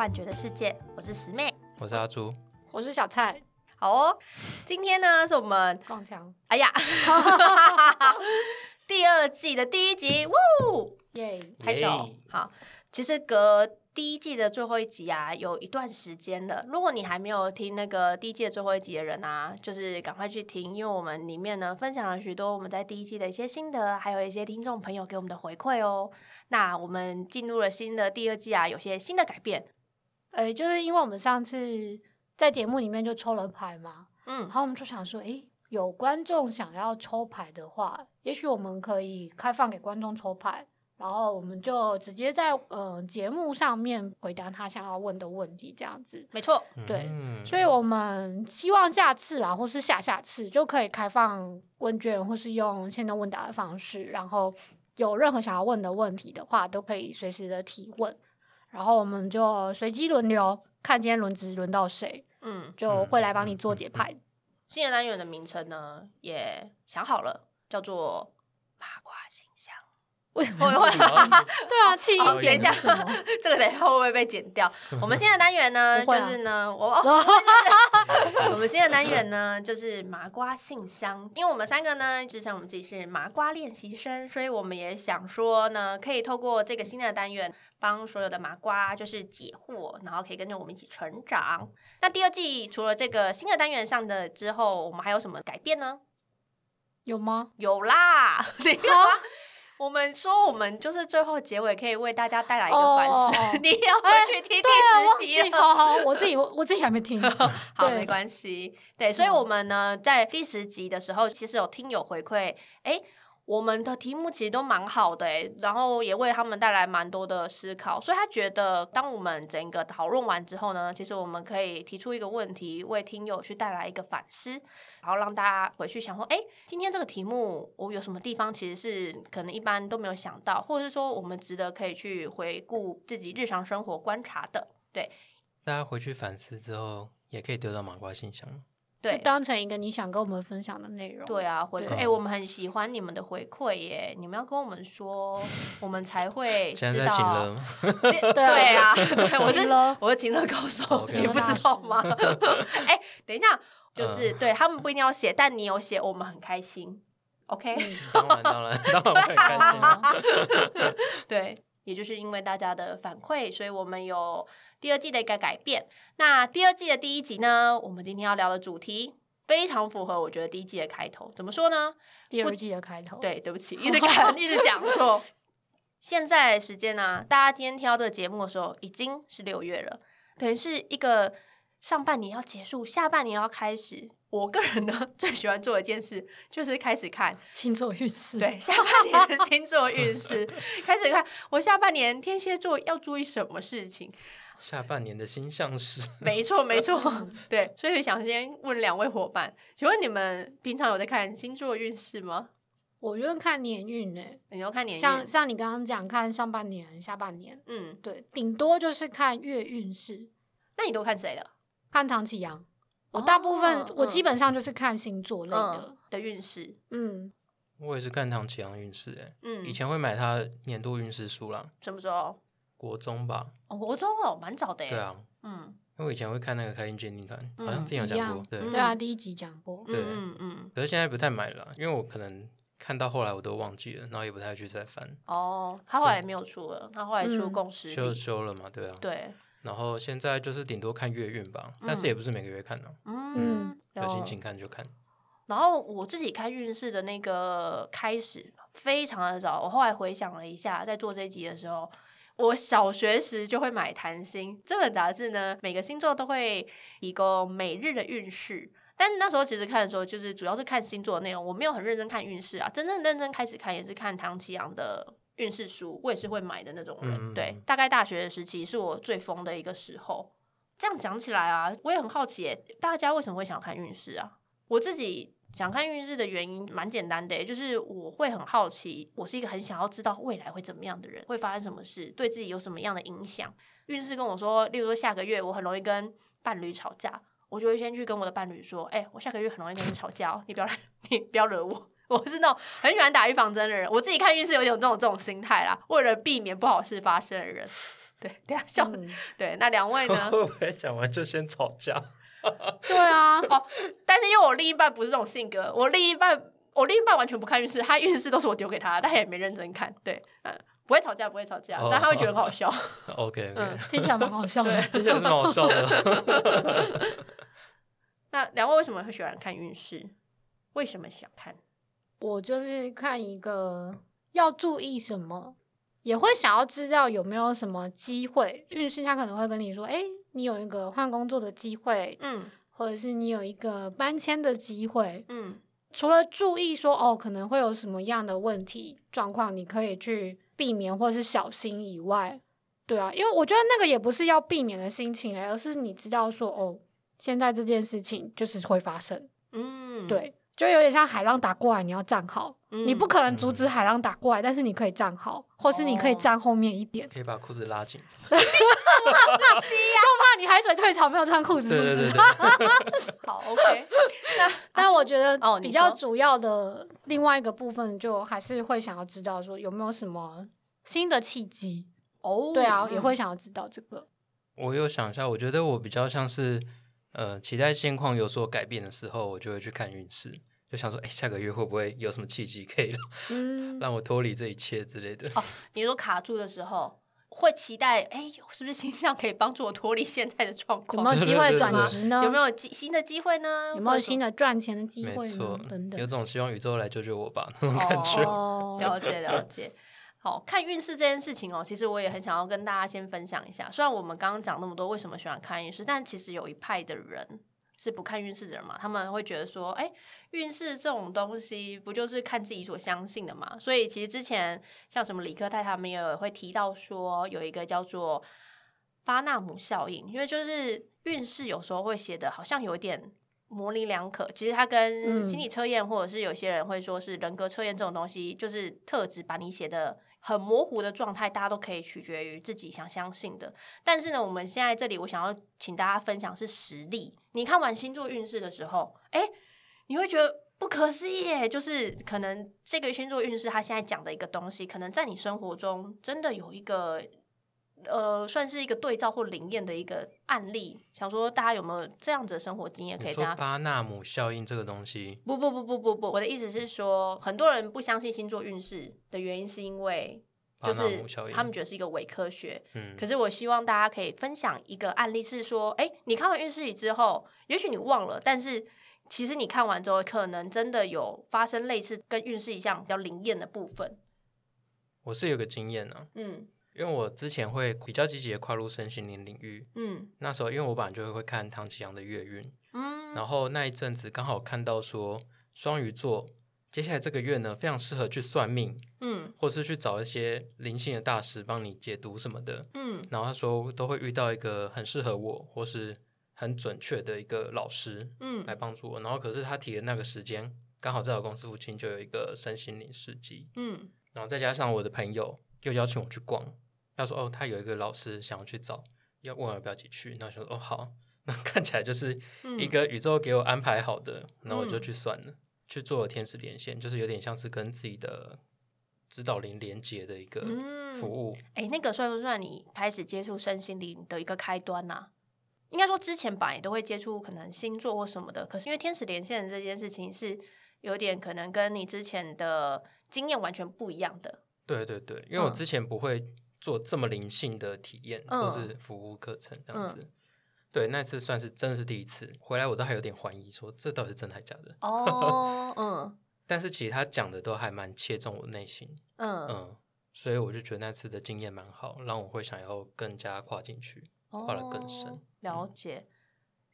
幻觉的世界，我是十妹，我是阿朱，我是小蔡。好哦，今天呢是我们撞墙，哎呀，第二季的第一集，呜，耶！拍手。好，其实隔第一季的最后一集啊，有一段时间了。如果你还没有听那个第一季的最后一集的人啊，就是赶快去听，因为我们里面呢分享了许多我们在第一季的一些心得，还有一些听众朋友给我们的回馈哦。那我们进入了新的第二季啊，有些新的改变。呃，就是因为我们上次。在节目里面就抽了牌嘛，嗯，然后我们就想说，诶，有观众想要抽牌的话，也许我们可以开放给观众抽牌，然后我们就直接在呃节目上面回答他想要问的问题，这样子，没错，对，所以我们希望下次啦，或是下下次就可以开放问卷，或是用现在问答的方式，然后有任何想要问的问题的话，都可以随时的提问，然后我们就随机轮流，看今天轮值轮到谁。嗯，就会来帮你做节拍。新的单元的名称呢，也想好了，叫做八卦信箱。为什么？对啊，气音点一下，这个等一下会不会被剪掉？我们新的单元呢，就是呢，我我们新的单元呢，就是麻瓜信箱。因为我们三个呢，之前我们自己是麻瓜练习生，所以我们也想说呢，可以透过这个新的单元，帮所有的麻瓜就是解惑，然后可以跟着我们一起成长。那第二季除了这个新的单元上的之后，我们还有什么改变呢？有吗？有啦，你看。我们说，我们就是最后结尾可以为大家带来一个反思。你要回去听第十集，好好，我自己我自己还没听，好，没关系。对，所以我们呢，在第十集的时候，其实有听友回馈，哎。我们的题目其实都蛮好的诶，然后也为他们带来蛮多的思考，所以他觉得，当我们整个讨论完之后呢，其实我们可以提出一个问题，为听友去带来一个反思，然后让大家回去想说，哎，今天这个题目我有什么地方其实是可能一般都没有想到，或者是说我们值得可以去回顾自己日常生活观察的，对。大家回去反思之后，也可以得到马瓜信箱。对，当成一个你想跟我们分享的内容。对啊，回馈，哎，我们很喜欢你们的回馈耶！你们要跟我们说，我们才会知道。对 啊，我是我是情乐高手，你不知道吗？哎，等一下，就是对他们不一定要写，但你有写，我们很开心。OK，当然当然当然很开心。对，也就是因为大家的反馈，所以我们有。第二季的一个改变，那第二季的第一集呢？我们今天要聊的主题非常符合，我觉得第一季的开头。怎么说呢？第二季的开头。对，对不起，一直讲，一直讲错。现在时间呢？大家今天听到这个节目的时候，已经是六月了，等于是一个上半年要结束，下半年要开始。我个人呢，最喜欢做一件事，就是开始看星座运势。对，下半年的星座运势，开始看我下半年天蝎座要注意什么事情。下半年的星象是，没错没错，对，所以想先问两位伙伴，请问你们平常有在看星座运势吗？我觉得看年运呢，你要看年运，像像你刚刚讲看上半年、下半年，嗯，对，顶多就是看月运势。那你都看谁的？看唐启阳。我大部分我基本上就是看星座类的的运势。嗯，我也是看唐启阳运势，哎，嗯，以前会买他年度运势书啦。什么时候？国中吧，哦，国中哦，蛮早的。对啊，嗯，因为我以前会看那个开心鉴定团，好像之前有讲过，对，对啊，第一集讲过，对，嗯嗯。可是现在不太买了，因为我可能看到后来我都忘记了，然后也不太去再翻。哦，他后来没有出了，他后来出共识就修了嘛，对啊，对。然后现在就是顶多看月运吧，但是也不是每个月看的，嗯，有心情看就看。然后我自己看运势的那个开始非常的早，我后来回想了一下，在做这集的时候。我小学时就会买《谈心》这本杂志呢，每个星座都会提供每日的运势。但那时候其实看的时候，就是主要是看星座的内容，我没有很认真看运势啊。真正认真开始看，也是看唐奇阳的运势书，我也是会买的那种人。对，大概大学的时期是我最疯的一个时候。这样讲起来啊，我也很好奇，大家为什么会想要看运势啊？我自己。想看运势的原因蛮简单的，就是我会很好奇，我是一个很想要知道未来会怎么样的人，会发生什么事，对自己有什么样的影响。运势跟我说，例如说下个月我很容易跟伴侣吵架，我就会先去跟我的伴侣说，哎，我下个月很容易跟你吵架，你不要来，你不要惹我。我是那种很喜欢打预防针的人，我自己看运势有点这种这种心态啦，为了避免不好事发生的人。对，等下笑。对，那两位呢？会不会讲完就先吵架？对啊，哦，但是因为我另一半不是这种性格，我另一半我另一半完全不看运势，他运势都是我丢给他，但他也没认真看。对，嗯，不会吵架，不会吵架，但他会觉得很好笑。OK，嗯，听起来蛮好笑的，听起来是蛮好笑的。那两位为什么会喜欢看运势？为什么想看？我就是看一个要注意什么，也会想要知道有没有什么机会。运势他可能会跟你说：“哎，你有一个换工作的机会，嗯，或者是你有一个搬迁的机会，嗯。”除了注意说哦，可能会有什么样的问题状况，你可以去避免或是小心以外，对啊，因为我觉得那个也不是要避免的心情，而是你知道说哦，现在这件事情就是会发生，嗯，对。就有点像海浪打过来，你要站好，你不可能阻止海浪打过来，但是你可以站好，或是你可以站后面一点，可以把裤子拉紧。就怕你海水退潮没有穿裤子，是不是？好，OK。那 但我觉得比较主要的另外一个部分，就还是会想要知道说有没有什么新的契机哦。对啊，也会想要知道这个。我又想一下，我觉得我比较像是呃，期待现况有所改变的时候，我就会去看运势。就想说，哎，下个月会不会有什么契机可以 让我脱离这一切之类的？哦，你说卡住的时候，会期待，哎，是不是形象可以帮助我脱离现在的状况？有没有机会转职呢？有没有机新的机会呢？有没有新的赚钱的机会？没错，等等，有种希望宇宙来救救我吧那种感觉。了解了解。好看运势这件事情哦，其实我也很想要跟大家先分享一下。虽然我们刚刚讲那么多，为什么喜欢看运势，但其实有一派的人。是不看运势的人嘛？他们会觉得说，哎，运势这种东西不就是看自己所相信的嘛？所以其实之前像什么李克泰他们也会提到说，有一个叫做巴纳姆效应，因为就是运势有时候会写的好像有点模棱两可。其实它跟心理测验，或者是有些人会说是人格测验这种东西，就是特质把你写的。很模糊的状态，大家都可以取决于自己想相信的。但是呢，我们现在这里，我想要请大家分享是实例。你看完星座运势的时候，哎，你会觉得不可思议，就是可能这个星座运势他现在讲的一个东西，可能在你生活中真的有一个。呃，算是一个对照或灵验的一个案例，想说大家有没有这样子的生活经验可以？说巴纳姆效应这个东西？不不不不不不，我的意思是说，很多人不相信星座运势的原因，是因为就是他们觉得是一个伪科学。嗯，可是我希望大家可以分享一个案例，是说，哎，你看完运势之后，也许你忘了，但是其实你看完之后，可能真的有发生类似跟运势一样比较灵验的部分。我是有个经验呢，嗯。因为我之前会比较积极的跨入身心灵领域，嗯，那时候因为我本来就会看唐启阳的月运，嗯，然后那一阵子刚好看到说双鱼座接下来这个月呢非常适合去算命，嗯，或是去找一些灵性的大师帮你解读什么的，嗯，然后他说都会遇到一个很适合我或是很准确的一个老师，嗯，来帮助我，然后可是他提的那个时间刚好在我公司附近就有一个身心灵市集，嗯，然后再加上我的朋友。又邀请我去逛，他说：“哦，他有一个老师想要去找，要问我要不要一起去。”那说：“哦，好。”那看起来就是一个宇宙给我安排好的，那我就去算了，去做了天使连线，就是有点像是跟自己的指导灵连接的一个服务。哎，那个算不算你开始接触身心灵的一个开端呢？应该说之前吧，也都会接触可能星座或什么的，可是因为天使连线这件事情是有点可能跟你之前的经验完全不一样的。对对对，因为我之前不会做这么灵性的体验或是服务课程这样子，对，那次算是真的是第一次回来，我都还有点怀疑，说这到底是真的还是假的？哦，嗯，但是其实他讲的都还蛮切中我内心，嗯嗯，所以我就觉得那次的经验蛮好，让我会想要更加跨进去，跨得更深。了解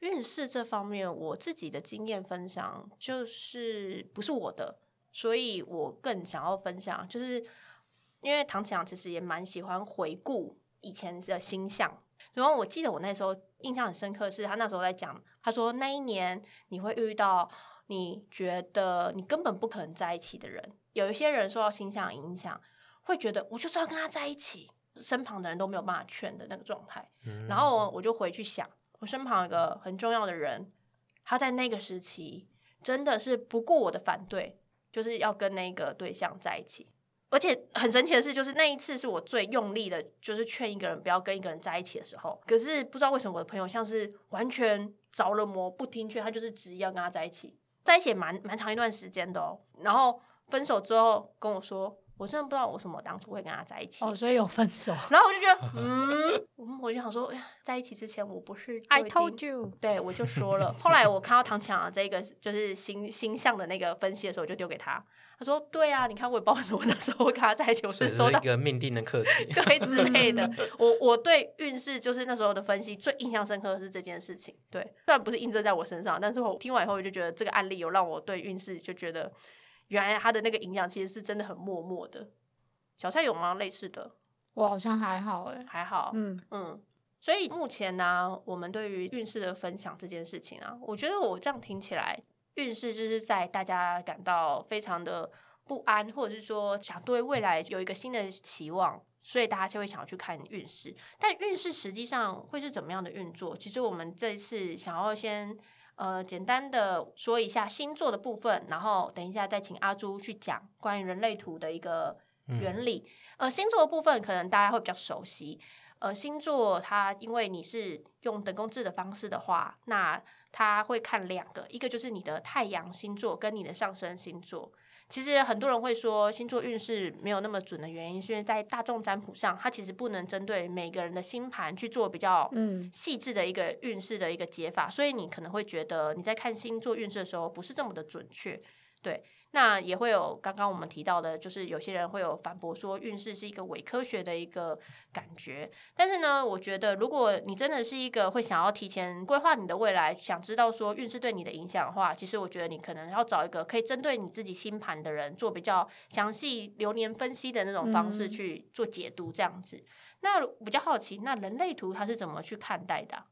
运势这方面，我自己的经验分享就是不是我的，所以我更想要分享就是。因为唐启阳其实也蛮喜欢回顾以前的星象，然后我记得我那时候印象很深刻，是他那时候在讲，他说那一年你会遇到你觉得你根本不可能在一起的人，有一些人受到星象影响，会觉得我就是要跟他在一起，身旁的人都没有办法劝的那个状态。然后我就回去想，我身旁有个很重要的人，他在那个时期真的是不顾我的反对，就是要跟那个对象在一起。而且很神奇的是，就是那一次是我最用力的，就是劝一个人不要跟一个人在一起的时候。可是不知道为什么我的朋友像是完全着了魔，不听劝，他就是执意要跟他在一起，在一起蛮蛮长一段时间的哦。然后分手之后跟我说。我真的不知道我什么当初会跟他在一起，哦，所以有分手。然后我就觉得，嗯，我就想说，在一起之前我不是 I told you，对我就说了。后来我看到唐强的这个就是星星象的那个分析的时候，我就丢给他。他说：“对啊，你看我也不知道为什么那时候会跟他在一起，我是收到一个命定的课题，对之类的。我我对运势就是那时候的分析最印象深刻的是这件事情。对，虽然不是印证在我身上，但是我听完以后我就觉得这个案例有让我对运势就觉得。”原来他的那个影响其实是真的很默默的。小蔡有吗？类似的？我好像还好哎，还好。嗯嗯。所以目前呢，我们对于运势的分享这件事情啊，我觉得我这样听起来，运势就是在大家感到非常的不安，或者是说想对未来有一个新的期望，所以大家就会想要去看运势。但运势实际上会是怎么样的运作？其实我们这一次想要先。呃，简单的说一下星座的部分，然后等一下再请阿朱去讲关于人类图的一个原理。呃，星座的部分可能大家会比较熟悉。呃，星座它因为你是用等宫制的方式的话，那它会看两个，一个就是你的太阳星座跟你的上升星座。其实很多人会说星座运势没有那么准的原因，是因为在大众占卜上，它其实不能针对每个人的星盘去做比较细致的一个运势的一个解法，所以你可能会觉得你在看星座运势的时候不是这么的准确，对。那也会有刚刚我们提到的，就是有些人会有反驳说运势是一个伪科学的一个感觉。但是呢，我觉得如果你真的是一个会想要提前规划你的未来，想知道说运势对你的影响的话，其实我觉得你可能要找一个可以针对你自己星盘的人做比较详细流年分析的那种方式去做解读，这样子。那比较好奇，那人类图它是怎么去看待的？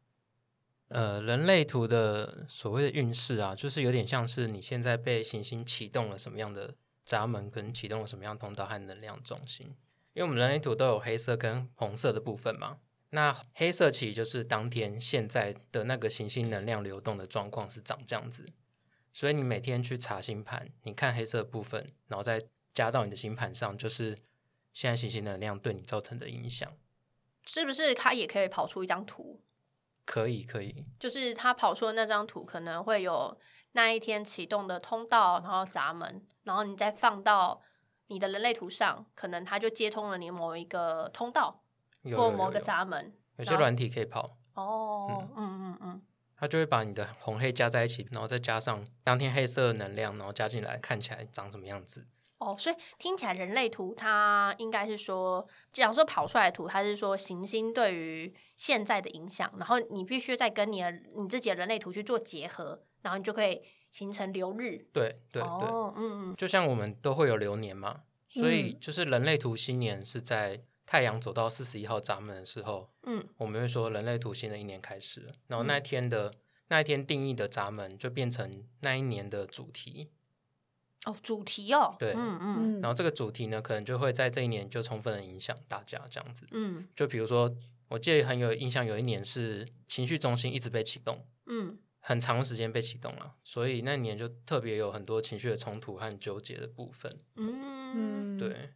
呃，人类图的所谓的运势啊，就是有点像是你现在被行星启动了什么样的闸门，跟启动了什么样通道和能量中心。因为我们人类图都有黑色跟红色的部分嘛，那黑色其实就是当天现在的那个行星能量流动的状况是长这样子。所以你每天去查星盘，你看黑色部分，然后再加到你的星盘上，就是现在行星能量对你造成的影响。是不是它也可以跑出一张图？可以，可以，就是他跑出的那张图可能会有那一天启动的通道，然后闸门，然后你再放到你的人类图上，可能它就接通了你某一个通道或某个闸门。有些软体可以跑哦，嗯嗯嗯，它就会把你的红黑加在一起，然后再加上当天黑色的能量，然后加进来，看起来长什么样子。哦，所以听起来人类图它应该是说，假如说跑出来的图，它是说行星对于现在的影响，然后你必须再跟你的你自己的人类图去做结合，然后你就可以形成流日。对对对，嗯嗯，就像我们都会有流年嘛，所以就是人类图新年是在太阳走到四十一号闸门的时候，嗯，我们会说人类图新的一年开始，然后那天的那一天定义的闸门就变成那一年的主题。哦，主题哦，对，嗯嗯，然后这个主题呢，可能就会在这一年就充分的影响大家这样子，嗯，就比如说，我记得很有印象，有一年是情绪中心一直被启动，嗯，很长时间被启动了，所以那年就特别有很多情绪的冲突和纠结的部分，嗯，对，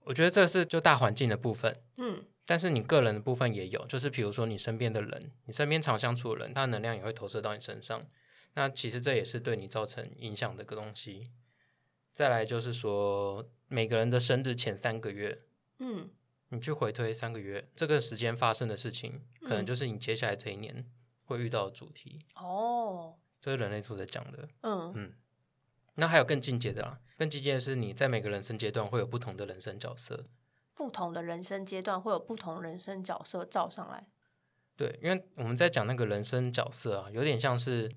我觉得这是就大环境的部分，嗯，但是你个人的部分也有，就是比如说你身边的人，你身边常相处的人，他的能量也会投射到你身上，那其实这也是对你造成影响的一个东西。再来就是说，每个人的生日前三个月，嗯，你去回推三个月，这个时间发生的事情，可能就是你接下来这一年会遇到的主题。哦，这是人类图在讲的。嗯嗯，那还有更进阶的啦，更进阶的是你在每个人生阶段会有不同的人生角色，不同的人生阶段会有不同人生角色照上来。对，因为我们在讲那个人生角色啊，有点像是。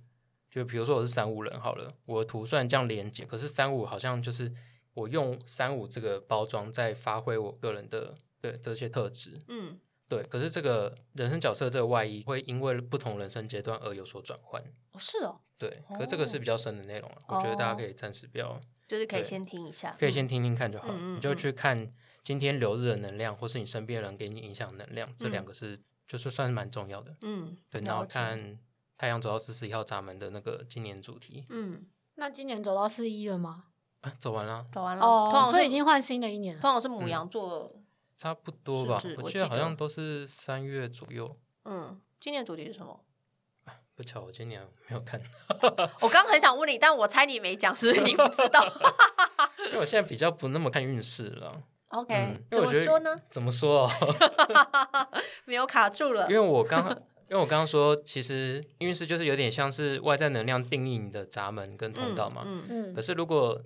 就比如说我是三五人好了，我的图算这样连接，可是三五好像就是我用三五这个包装在发挥我个人的对这些特质，嗯，对。可是这个人生角色这个外衣会因为不同人生阶段而有所转换，哦，是哦，对。可是这个是比较深的内容了，我觉得大家可以暂时不要，就是可以先听一下，可以先听听看就好了，你就去看今天流日的能量，或是你身边人给你影响能量，这两个是就是算是蛮重要的，嗯，对，然后看。太阳走到四十一号闸门的那个今年主题，嗯，那今年走到四一了吗？啊走完了，走完了哦，所以已经换新的一年了，通常是母羊座，差不多吧，我记得好像都是三月左右。嗯，今年主题是什么？不巧，我今年没有看。我刚很想问你，但我猜你没讲，是不是你不知道？因为我现在比较不那么看运势了。OK，怎么说呢？怎么说？哦 没有卡住了。因为我刚，因为我刚刚说，其实运势就是有点像是外在能量定义你的闸门跟通道嘛。嗯嗯。可是如果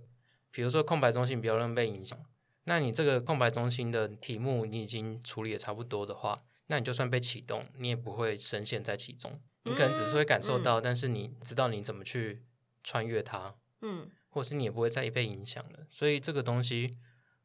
比如说空白中心比较容易被影响，那你这个空白中心的题目你已经处理的差不多的话，那你就算被启动，你也不会深陷在其中。你可能只是会感受到，但是你知道你怎么去穿越它，嗯，或是你也不会再被影响了。所以这个东西，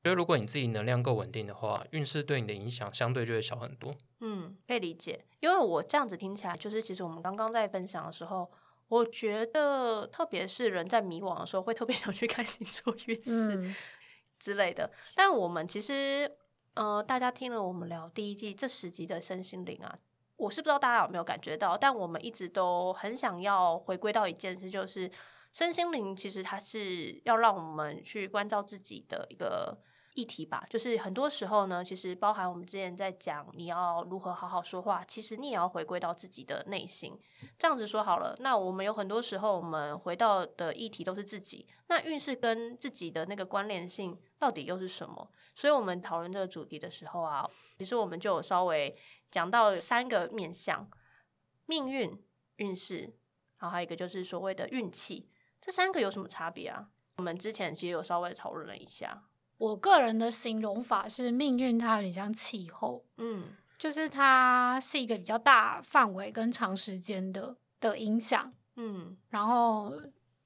觉得如果你自己能量够稳定的话，运势对你的影响相对就会小很多。嗯，可以理解。因为我这样子听起来，就是其实我们刚刚在分享的时候，我觉得特别是人在迷惘的时候，会特别 想去看星座运势 之类的。但我们其实，呃，大家听了我们聊第一季这十集的身心灵啊。我是不知道大家有没有感觉到，但我们一直都很想要回归到一件事，就是身心灵其实它是要让我们去关照自己的一个议题吧。就是很多时候呢，其实包含我们之前在讲你要如何好好说话，其实你也要回归到自己的内心。这样子说好了，那我们有很多时候我们回到的议题都是自己，那运势跟自己的那个关联性到底又是什么？所以我们讨论这个主题的时候啊，其实我们就有稍微。讲到三个面向，命运、运势，然后还有一个就是所谓的运气，这三个有什么差别啊？我们之前其实有稍微讨论了一下。我个人的形容法是，命运它有点像气候，嗯，就是它是一个比较大范围跟长时间的的影响，嗯，然后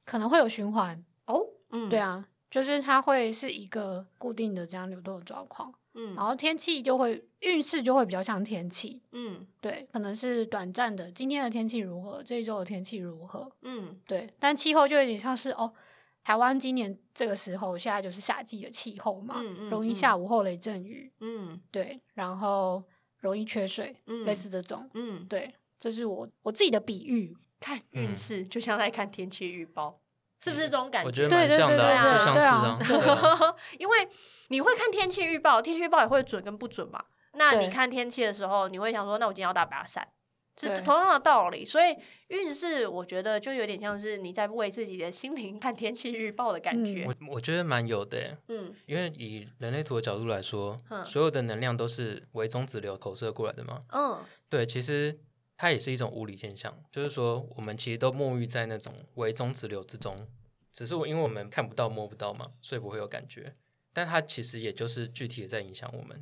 可能会有循环哦，嗯，对啊，就是它会是一个固定的这样流动的状况。嗯，然后天气就会运势就会比较像天气，嗯，对，可能是短暂的，今天的天气如何，这一周的天气如何，嗯，对，但气候就有点像是哦，台湾今年这个时候现在就是夏季的气候嘛，容易下午后雷阵雨，嗯，对，然后容易缺水，类似这种，嗯，对，这是我我自己的比喻，看运势就像在看天气预报。是不是这种感觉？我觉得蛮像的，就像是啊。因为你会看天气预报，天气预报也会准跟不准嘛。那你看天气的时候，你会想说，那我今天要打把伞，是同样的道理。所以运势，我觉得就有点像是你在为自己的心灵看天气预报的感觉。我我觉得蛮有的，嗯，因为以人类图的角度来说，所有的能量都是为中子流投射过来的嘛。嗯，对，其实。它也是一种物理现象，就是说，我们其实都沐浴在那种微中子流之中，只是我因为我们看不到、摸不到嘛，所以不会有感觉。但它其实也就是具体的在影响我们，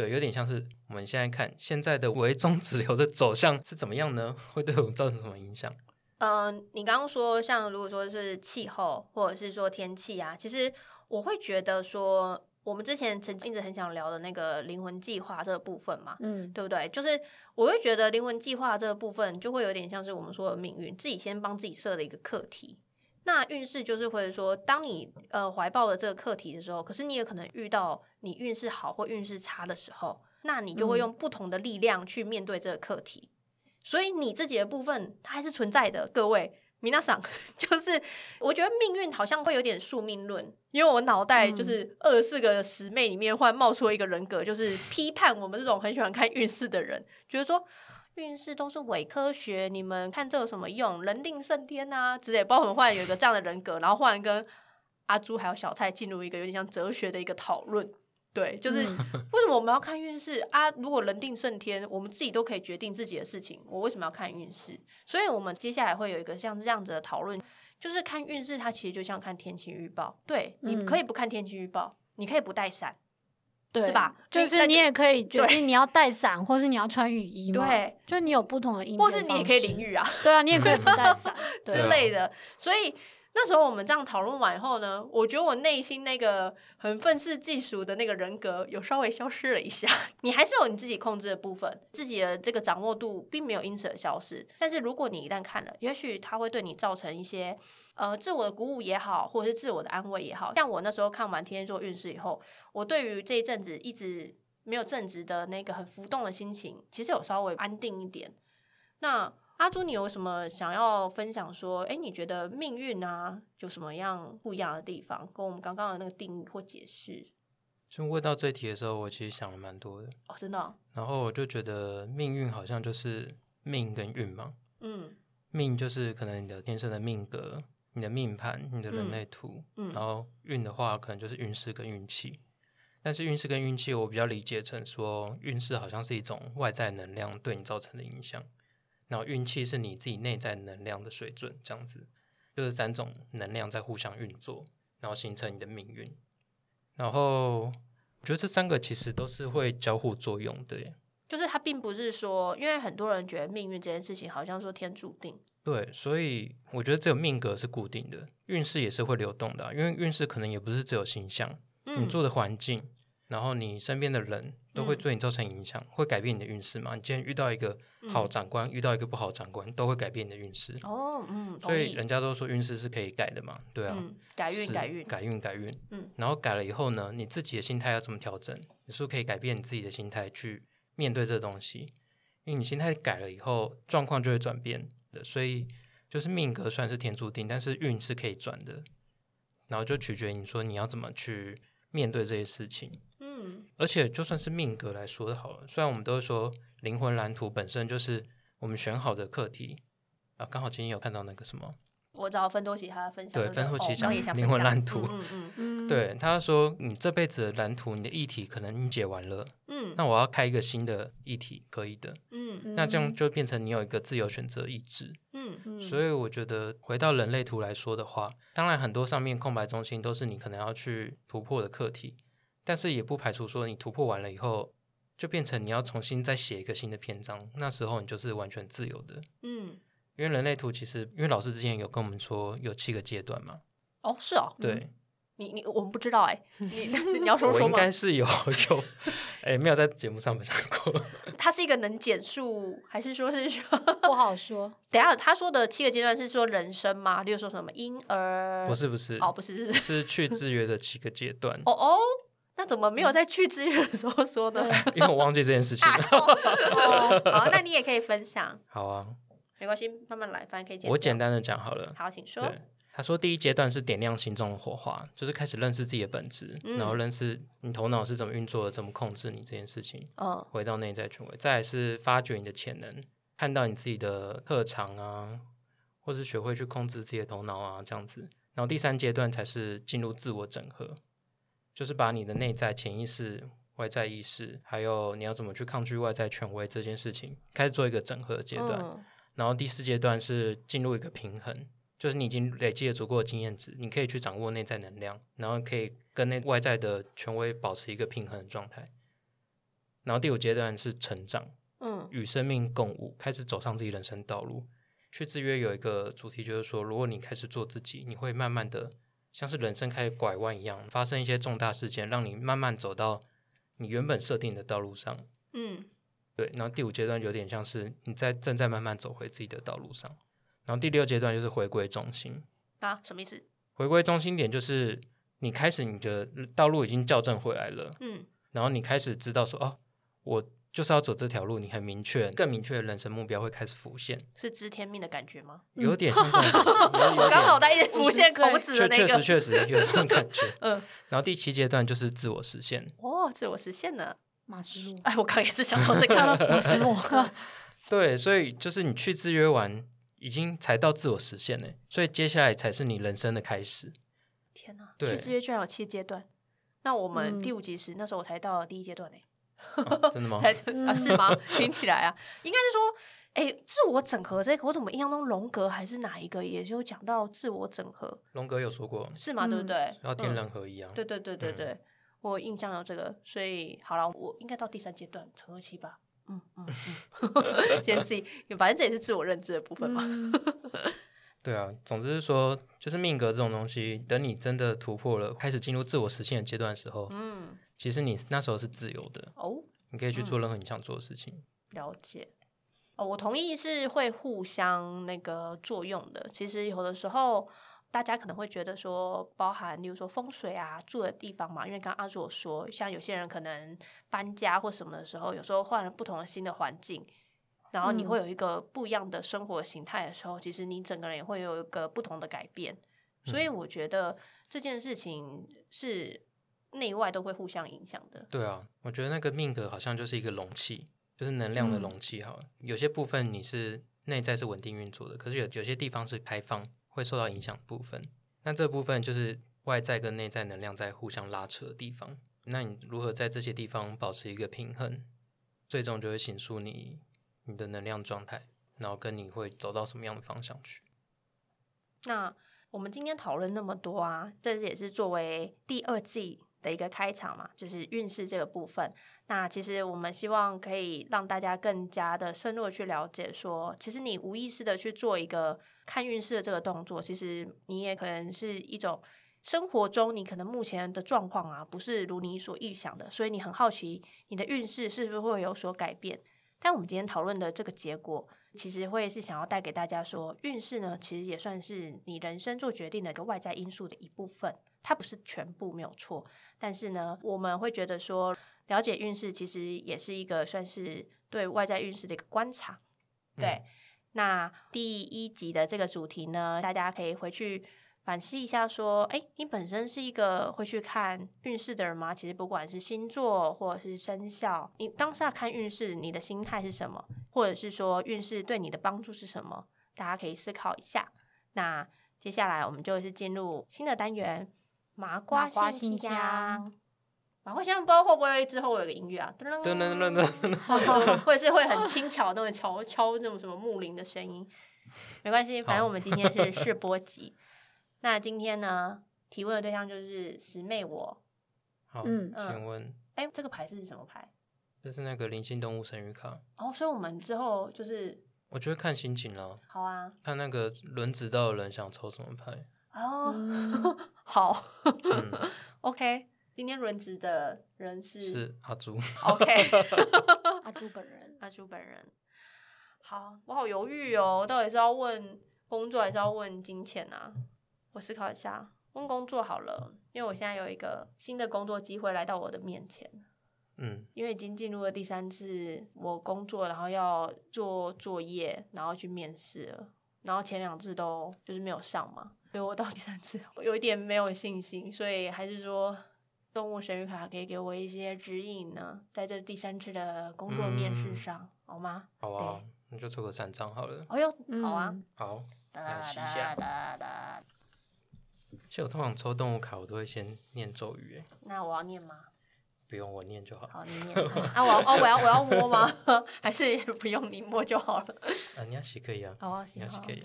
对，有点像是我们现在看现在的微中子流的走向是怎么样呢？会对我们造成什么影响？嗯，你刚刚说像如果说是气候或者是说天气啊，其实我会觉得说。我们之前曾经一直很想聊的那个灵魂计划这个部分嘛，嗯，对不对？就是我会觉得灵魂计划这个部分就会有点像是我们说的命运，自己先帮自己设的一个课题。那运势就是会说，当你呃怀抱了这个课题的时候，可是你也可能遇到你运势好或运势差的时候，那你就会用不同的力量去面对这个课题。所以你自己的部分它还是存在的，各位。米娜桑 就是，我觉得命运好像会有点宿命论，因为我脑袋就是二十四个师妹里面忽然冒出了一个人格，就是批判我们这种很喜欢看运势的人，觉得说运势都是伪科学，你们看这有什么用？人定胜天啊之类。包括我们忽然有一个这样的人格，然后忽然跟阿朱还有小蔡进入一个有点像哲学的一个讨论。对，就是为什么我们要看运势啊？如果人定胜天，我们自己都可以决定自己的事情，我为什么要看运势？所以，我们接下来会有一个像这样子的讨论，就是看运势，它其实就像看天气预报。对，你可以不看天气预报，你可以不带伞，是吧？就是你也可以决定你要带伞，或是你要穿雨衣嘛。对，就你有不同的应或是你也可以淋雨啊。对啊，你也可以不带伞 之类的。所以。那时候我们这样讨论完以后呢，我觉得我内心那个很愤世嫉俗的那个人格有稍微消失了一下。你还是有你自己控制的部分，自己的这个掌握度并没有因此而消失。但是如果你一旦看了，也许它会对你造成一些呃自我的鼓舞也好，或者是自我的安慰也好。像我那时候看完天蝎座运势以后，我对于这一阵子一直没有正直的那个很浮动的心情，其实有稍微安定一点。那阿朱，你有什么想要分享？说，哎，你觉得命运啊，有什么样不一样的地方？跟我们刚刚的那个定义或解释？就问到这题的时候，我其实想了蛮多的哦，真的。然后我就觉得命运好像就是命跟运嘛。嗯，命就是可能你的天生的命格、你的命盘、你的人类图。嗯，然后运的话，可能就是运势跟运气。但是运势跟运气，我比较理解成说，运势好像是一种外在能量对你造成的影响。然后运气是你自己内在能量的水准，这样子就是三种能量在互相运作，然后形成你的命运。然后我觉得这三个其实都是会交互作用的，就是它并不是说，因为很多人觉得命运这件事情好像说天注定。对，所以我觉得只有命格是固定的，运势也是会流动的，因为运势可能也不是只有形象，你住的环境。然后你身边的人都会对你造成影响，会改变你的运势嘛？你今天遇到一个好长官，遇到一个不好长官，都会改变你的运势。哦，嗯，所以人家都说运势是可以改的嘛？对啊，改运改运改运改运。嗯，然后改了以后呢，你自己的心态要怎么调整？你是不是可以改变你自己的心态去面对这东西？因为你心态改了以后，状况就会转变的。所以就是命格算是天注定，但是运是可以转的。然后就取决于你说你要怎么去面对这些事情。而且就算是命格来说的好了，虽然我们都会说灵魂蓝图本身就是我们选好的课题啊，刚好今天有看到那个什么，我找分多奇他分享，对分多奇讲灵魂蓝图，嗯嗯嗯，对他说你这辈子的蓝图，你的议题可能你解完了，嗯，那我要开一个新的议题，可以的，嗯，那这样就变成你有一个自由选择意志，嗯。嗯，所以我觉得回到人类图来说的话，当然很多上面空白中心都是你可能要去突破的课题。但是也不排除说你突破完了以后，就变成你要重新再写一个新的篇章，那时候你就是完全自由的。嗯，因为人类图其实，因为老师之前有跟我们说有七个阶段嘛。哦，是哦。对，你你我们不知道哎，你 你要说说吗？我应该是有有，哎，没有在节目上分享过。它是一个能减数，还是说是说不好说？等下他说的七个阶段是说人生吗？例如说什么婴儿？不是不是，哦不是，是去制约的七个阶段。哦哦。那怎么没有在去支援的时候说呢？因为我忘记这件事情了。好，那你也可以分享。好啊，没关系，慢慢来，反正可以我简单的讲好了。好，请说。他说第一阶段是点亮心中的火花，就是开始认识自己的本质，然后认识你头脑是怎么运作的，怎么控制你这件事情。哦，回到内在权威，再是发掘你的潜能，看到你自己的特长啊，或是学会去控制自己的头脑啊，这样子。然后第三阶段才是进入自我整合。就是把你的内在潜意识、外在意识，还有你要怎么去抗拒外在权威这件事情，开始做一个整合阶段。然后第四阶段是进入一个平衡，就是你已经累积了足够的经验值，你可以去掌握内在能量，然后可以跟那外在的权威保持一个平衡的状态。然后第五阶段是成长，嗯，与生命共舞，开始走上自己人生道路。去制约有一个主题，就是说，如果你开始做自己，你会慢慢的。像是人生开始拐弯一样，发生一些重大事件，让你慢慢走到你原本设定的道路上。嗯，对。然后第五阶段有点像是你在正在慢慢走回自己的道路上。然后第六阶段就是回归中心。啊，什么意思？回归中心点就是你开始你的道路已经校正回来了。嗯。然后你开始知道说，哦，我。就是要走这条路，你很明确，更明确的人生目标会开始浮现，是知天命的感觉吗？有点像这种，刚好在浮现孔子的那个，确实确实有这种感觉。嗯，然后第七阶段就是自我实现。哦，自我实现呢？马斯洛。哎，我刚也是想到这个马斯洛。对，所以就是你去制约完，已经才到自我实现呢，所以接下来才是你人生的开始。天哪，去制约居然有七阶段，那我们第五集时，那时候我才到第一阶段呢。真的吗？啊，是吗？听起来啊，应该是说，哎，自我整合这个，我怎么印象中龙格还是哪一个，也就讲到自我整合。龙格有说过，是吗？对不对？要天人合一啊。对对对对对，我印象有这个，所以好了，我应该到第三阶段成合期吧。嗯嗯嗯，先自己，反正这也是自我认知的部分嘛。对啊，总之是说，就是命格这种东西，等你真的突破了，开始进入自我实现的阶段的时候，嗯。其实你那时候是自由的哦，你可以去做任何你想做的事情。了解哦，我同意是会互相那个作用的。其实有的时候大家可能会觉得说，包含例如说风水啊，住的地方嘛，因为刚刚阿祖说，像有些人可能搬家或什么的时候，有时候换了不同的新的环境，然后你会有一个不一样的生活形态的时候，其实你整个人也会有一个不同的改变。所以我觉得这件事情是内外都会互相影响的。对啊，我觉得那个命格好像就是一个容器，就是能量的容器。好，有些部分你是内在是稳定运作的，可是有有些地方是开放，会受到影响部分。那这部分就是外在跟内在能量在互相拉扯的地方。那你如何在这些地方保持一个平衡，最终就会显出你你的能量状态，然后跟你会走到什么样的方向去。那我们今天讨论那么多啊，这也是作为第二季的一个开场嘛，就是运势这个部分。那其实我们希望可以让大家更加的深入的去了解，说其实你无意识的去做一个看运势的这个动作，其实你也可能是一种。生活中，你可能目前的状况啊，不是如你所预想的，所以你很好奇你的运势是不是会有所改变。但我们今天讨论的这个结果，其实会是想要带给大家说，运势呢，其实也算是你人生做决定的一个外在因素的一部分，它不是全部没有错。但是呢，我们会觉得说，了解运势其实也是一个算是对外在运势的一个观察。对，那第一集的这个主题呢，大家可以回去。反思一下，说，哎，你本身是一个会去看运势的人吗？其实不管是星座或者是生肖，你当下看运势，你的心态是什么？或者是说运势对你的帮助是什么？大家可以思考一下。那接下来我们就是进入新的单元——麻瓜信箱。麻瓜信箱不知道会不会之后有个音乐啊？噔噔噔噔噔，或者是会很轻巧那种敲敲那种什么木铃的声音？没关系，反正我们今天是试播集。那今天呢？提问的对象就是师妹我。好，嗯，请问，哎，这个牌是什么牌？这是那个灵性动物神谕卡。哦，所以我们之后就是，我觉得看心情了。好啊，看那个轮值到的人想抽什么牌。哦，好。OK，今天轮值的人是是阿朱。OK，阿朱本人，阿朱本人。好，我好犹豫哦，到底是要问工作还是要问金钱啊？我思考一下，问工作好了，因为我现在有一个新的工作机会来到我的面前。嗯，因为已经进入了第三次我工作，然后要做作业，然后去面试了，然后前两次都就是没有上嘛，所以我到第三次我 有一点没有信心，所以还是说动物神谕卡可以给我一些指引呢，在这第三次的工作面试上，好吗？好啊，那就抽个三张好了。哎呦，好啊，好，来洗一下。其实我通常抽动物卡，我都会先念咒语。哎，那我要念吗？不用，我念就好。好，你念。啊，我哦，我要我要摸吗？还是不用你摸就好了？啊，你要洗可以啊。好啊，洗可以。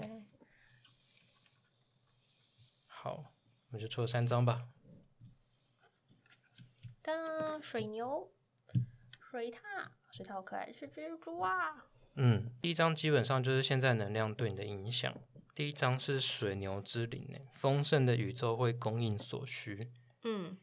好，我们就抽三张吧。噔，水牛，水獭，水獭好可爱，是蜘蛛啊。嗯，第一张基本上就是现在能量对你的影响。第一张是水牛之灵诶，丰盛的宇宙会供应所需。嗯，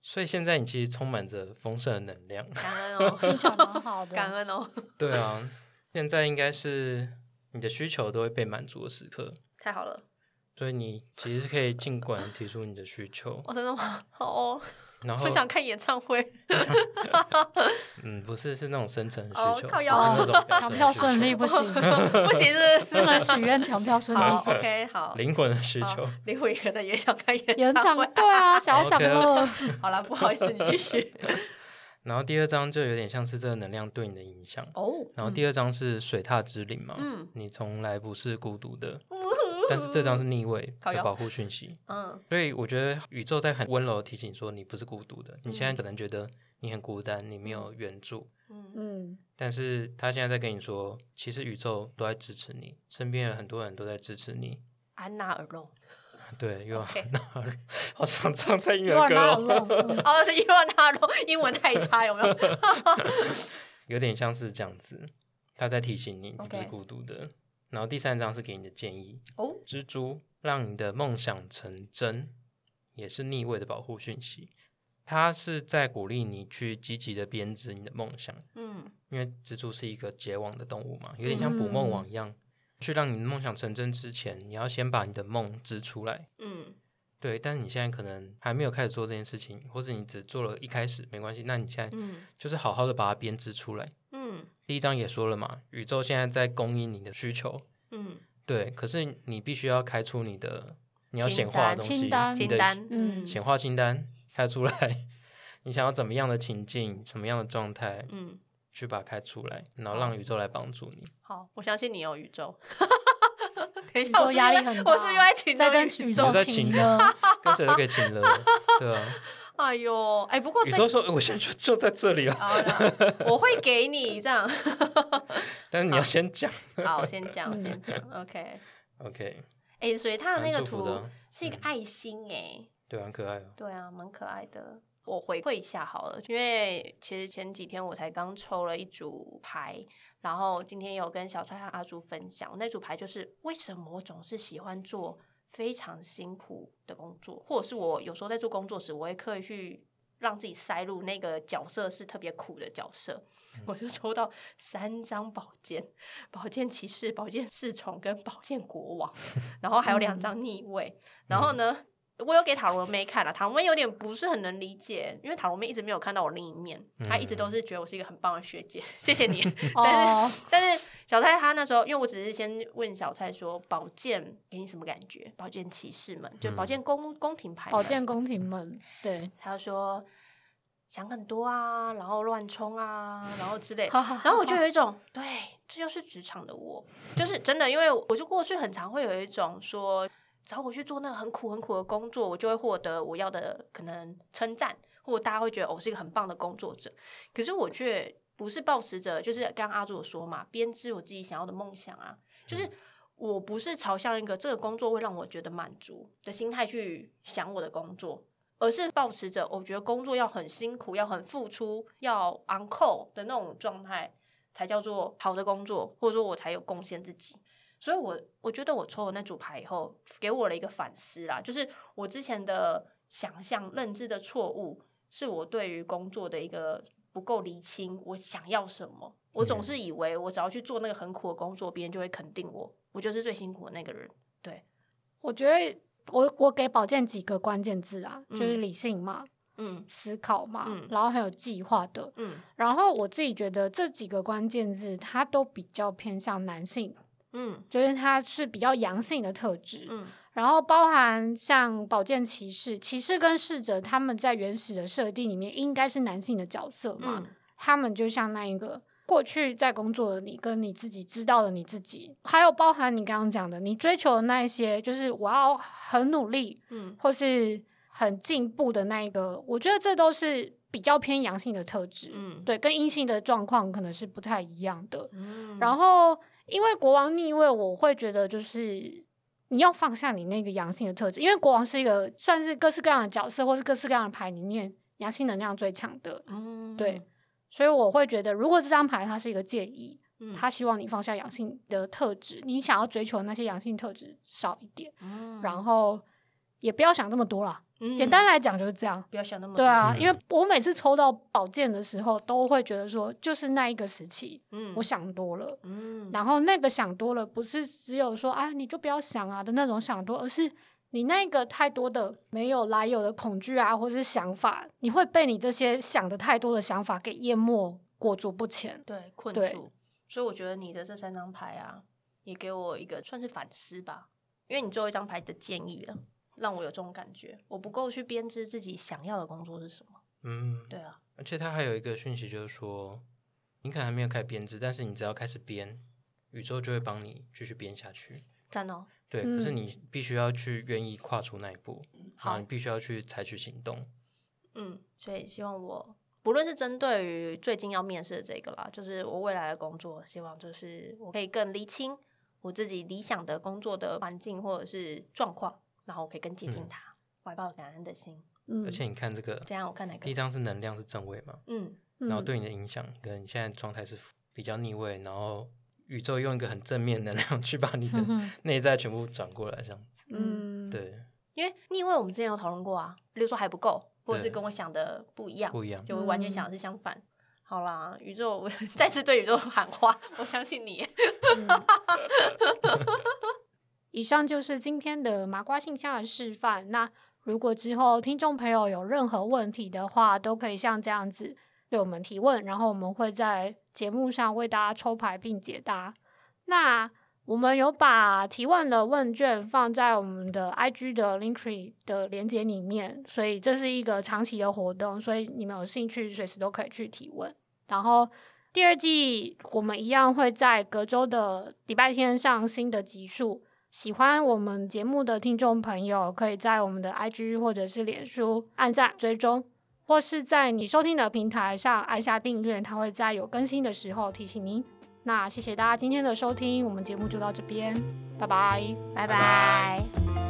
所以现在你其实充满着丰盛的能量，感恩哦，非常蛮好的，感恩哦。对啊，现在应该是你的需求都会被满足的时刻，太好了。所以你其实是可以尽管提出你的需求。哦，真的吗？好哦。然后不想看演唱会。嗯，不是，是那种深层需求，靠腰抢票顺利不行，不行是是能许愿抢票顺利。OK，好。灵魂的需求，灵魂可能也想看演唱会。对啊，想要享乐。好了，不好意思，你继续。然后第二章就有点像是这个能量对你的影响哦。然后第二章是水獭之灵嘛，嗯，你从来不是孤独的。但是这张是逆位的保护讯息，嗯，所以我觉得宇宙在很温柔的提醒说你不是孤独的。你现在可能觉得你很孤单，你没有援助，嗯。嗯，但是他现在在跟你说，其实宇宙都在支持你，身边有很多人都在支持你。安娜尔洛，对，又安娜尔，好想唱在英文歌。哦，哦是伊万娜尔洛，英文太差有没有？有点像是这样子，他在提醒你，你不是孤独的。然后第三张是给你的建议哦，蜘蛛让你的梦想成真，也是逆位的保护讯息。它是在鼓励你去积极的编织你的梦想，嗯，因为蜘蛛是一个结网的动物嘛，有点像捕梦网一样，去让你的梦想成真之前，你要先把你的梦织出来，嗯，对。但是你现在可能还没有开始做这件事情，或者你只做了一开始，没关系，那你现在就是好好的把它编织出来，嗯。第一章也说了嘛，宇宙现在在供应你的需求，嗯，对。可是你必须要开出你的你要显化的东西，清单，清单，嗯，显化清单开出来，你想要怎么样的情境，什么样的状态，嗯，去把它开出来，然后让宇宙来帮助你。好，我相信你有宇宙。宇宙压力很大，我是又在请在跟宇宙在请了，跟谁都可以请了，对啊。哎呦，哎，不过宇宙说，我现在就就在这里了，我会给你这样。但是你要先讲。好，我先讲，我先讲。OK，OK。哎，所以他的那个图是一个爱心，哎，对，很可爱。对啊，蛮可爱的。我回馈一下好了，因为其实前几天我才刚抽了一组牌。然后今天有跟小蔡和阿朱分享那组牌，就是为什么我总是喜欢做非常辛苦的工作，或者是我有时候在做工作时，我会刻意去让自己塞入那个角色是特别苦的角色。我就抽到三张宝剑，宝剑骑士、宝剑侍从跟宝剑国王，然后还有两张逆位，然后呢？我有给塔罗妹看了，塔罗妹有点不是很能理解，因为塔罗妹一直没有看到我另一面，她一直都是觉得我是一个很棒的学姐，谢谢你。但是但是小蔡她那时候，因为我只是先问小蔡说宝剑给你什么感觉？宝剑骑士们就宝剑宫宫廷牌，宝剑宫廷们，对，她说想很多啊，然后乱冲啊，然后之类，然后我就有一种对，这就是职场的我，就是真的，因为我就过去很常会有一种说。找我去做那个很苦很苦的工作，我就会获得我要的可能称赞，或者大家会觉得我是一个很棒的工作者。可是我却不是抱持着，就是刚刚阿祖说嘛，编织我自己想要的梦想啊，就是我不是朝向一个这个工作会让我觉得满足的心态去想我的工作，而是抱持着我觉得工作要很辛苦，要很付出，要 on call 的那种状态，才叫做好的工作，或者说我才有贡献自己。所以，我我觉得我抽了那组牌以后，给我了一个反思啦，就是我之前的想象、认知的错误，是我对于工作的一个不够理清。我想要什么？我总是以为我只要去做那个很苦的工作，别人就会肯定我，我就是最辛苦的那个人。对，我觉得我我给宝剑几个关键字啊，就是理性嘛，嗯，思考嘛，嗯，然后还有计划的，嗯，然后我自己觉得这几个关键字，它都比较偏向男性。嗯，就是它是比较阳性的特质，嗯，然后包含像宝剑骑士、骑士跟侍者，他们在原始的设定里面应该是男性的角色嘛，他们就像那一个过去在工作的你，跟你自己知道的你自己，还有包含你刚刚讲的，你追求的那一些，就是我要很努力，嗯，或是很进步的那一个，我觉得这都是比较偏阳性的特质，嗯，对，跟阴性的状况可能是不太一样的，嗯，然后。因为国王逆位，我会觉得就是你要放下你那个阳性的特质，因为国王是一个算是各式各样的角色，或是各式各样的牌里面阳性能量最强的。嗯，对，所以我会觉得，如果这张牌它是一个建议，他希望你放下阳性的特质，你想要追求那些阳性特质少一点，然后也不要想那么多了。简单来讲就是这样，不要想那么多。对啊，因为我每次抽到宝剑的时候，都会觉得说，就是那一个时期，嗯，我想多了，嗯，然后那个想多了，不是只有说，哎，你就不要想啊的那种想多，而是你那个太多的没有来由的恐惧啊，或者是想法，你会被你这些想的太多的想法给淹没，裹足不前，对，困住。所以我觉得你的这三张牌啊，也给我一个算是反思吧，因为你最后一张牌的建议了。让我有这种感觉，我不够去编织自己想要的工作是什么。嗯，对啊。而且它还有一个讯息，就是说，你可能还没有开始编织，但是你只要开始编，宇宙就会帮你继续编下去。赞哦。对，可是你必须要去愿意跨出那一步，好，你必须要去采取行动。嗯，所以希望我不论是针对于最近要面试的这个啦，就是我未来的工作，希望就是我可以更理清我自己理想的工作的环境或者是状况。然后我可以更接近他，怀抱感恩的心。嗯，而且你看这个，这样我看哪个？第一张是能量是正位嘛？嗯，然后对你的影响跟现在状态是比较逆位，然后宇宙用一个很正面能量去把你的 内在全部转过来，这样子。嗯，对。因为逆位我们之前有讨论过啊，比如说还不够，或者是跟我想的不一样，不一样，就完全想的是相反。好啦，宇宙，我再次对宇宙喊话，我相信你。以上就是今天的麻瓜信箱的示范。那如果之后听众朋友有任何问题的话，都可以像这样子对我们提问，然后我们会在节目上为大家抽牌并解答。那我们有把提问的问卷放在我们的 IG 的 Linktree 的连接里面，所以这是一个长期的活动，所以你们有兴趣随时都可以去提问。然后第二季我们一样会在隔周的礼拜天上新的集数。喜欢我们节目的听众朋友，可以在我们的 IG 或者是脸书按赞追踪，或是在你收听的平台上按下订阅，它会在有更新的时候提醒您。那谢谢大家今天的收听，我们节目就到这边，拜拜，拜拜。